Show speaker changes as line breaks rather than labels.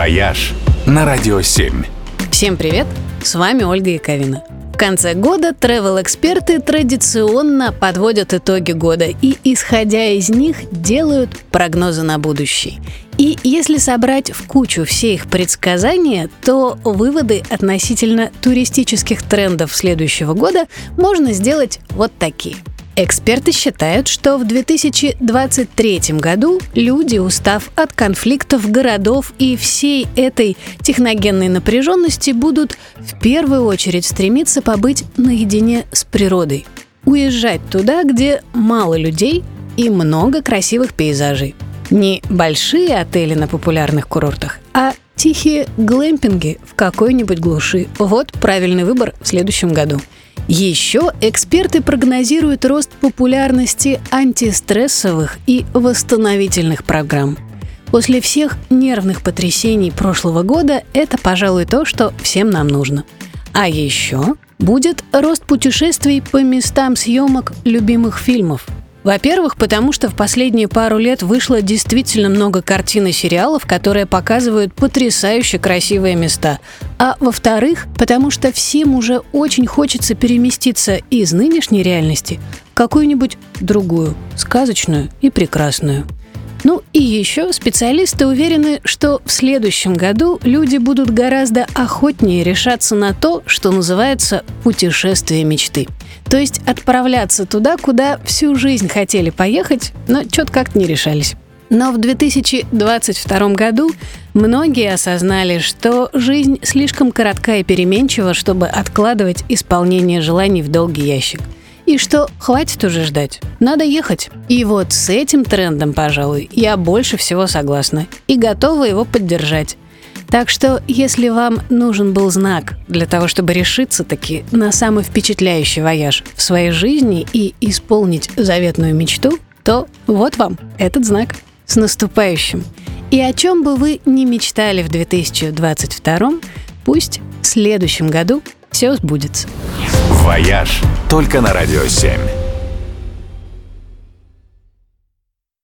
«Вояж» на Радио 7.
Всем привет! С вами Ольга Яковина. В конце года travel-эксперты традиционно подводят итоги года и, исходя из них, делают прогнозы на будущее. И если собрать в кучу все их предсказания, то выводы относительно туристических трендов следующего года можно сделать вот такие – Эксперты считают, что в 2023 году люди, устав от конфликтов городов и всей этой техногенной напряженности, будут в первую очередь стремиться побыть наедине с природой. Уезжать туда, где мало людей и много красивых пейзажей. Не большие отели на популярных курортах, а тихие глэмпинги в какой-нибудь глуши. Вот правильный выбор в следующем году. Еще эксперты прогнозируют рост популярности антистрессовых и восстановительных программ. После всех нервных потрясений прошлого года это, пожалуй, то, что всем нам нужно. А еще будет рост путешествий по местам съемок любимых фильмов – во-первых, потому что в последние пару лет вышло действительно много картин и сериалов, которые показывают потрясающе красивые места. А во-вторых, потому что всем уже очень хочется переместиться из нынешней реальности в какую-нибудь другую, сказочную и прекрасную. Ну и еще специалисты уверены, что в следующем году люди будут гораздо охотнее решаться на то, что называется путешествие мечты – то есть отправляться туда, куда всю жизнь хотели поехать, но что-то как-то не решались. Но в 2022 году многие осознали, что жизнь слишком коротка и переменчива, чтобы откладывать исполнение желаний в долгий ящик. И что хватит уже ждать, надо ехать. И вот с этим трендом, пожалуй, я больше всего согласна и готова его поддержать. Так что, если вам нужен был знак для того, чтобы решиться таки на самый впечатляющий вояж в своей жизни и исполнить заветную мечту, то вот вам этот знак. С наступающим! И о чем бы вы ни мечтали в 2022, пусть в следующем году все сбудется.
«Вояж» только на «Радио 7».